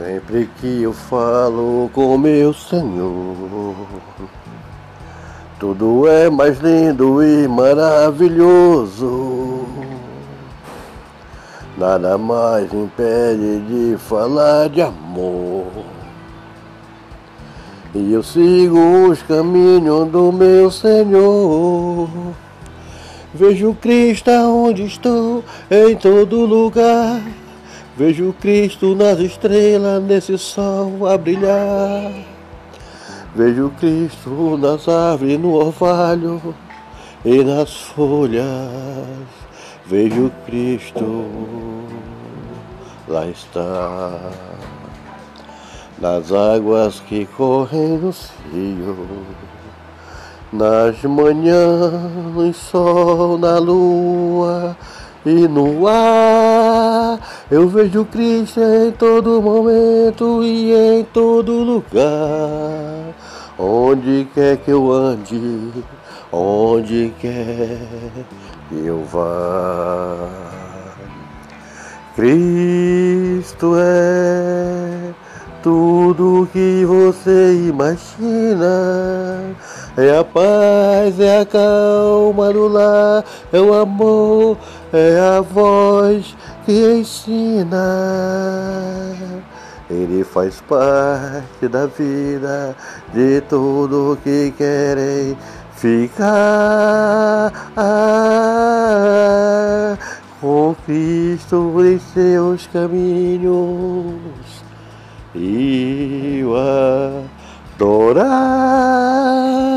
Sempre que eu falo com meu Senhor, tudo é mais lindo e maravilhoso. Nada mais impede de falar de amor. E eu sigo os caminhos do meu Senhor. Vejo Cristo onde estou, em todo lugar. Vejo Cristo nas estrelas, nesse sol a brilhar. Vejo Cristo nas árvores, no orvalho e nas folhas. Vejo Cristo, lá está. Nas águas que correm no rio, nas manhãs, no sol, na lua e no ar. Eu vejo Cristo em todo momento e em todo lugar. Onde quer que eu ande, onde quer que eu vá. Cristo é tudo que você imagina. É a paz, é a calma do lar, é o amor, é a voz que ensina. Ele faz parte da vida de tudo que querem ficar com Cristo em seus caminhos e o adorar.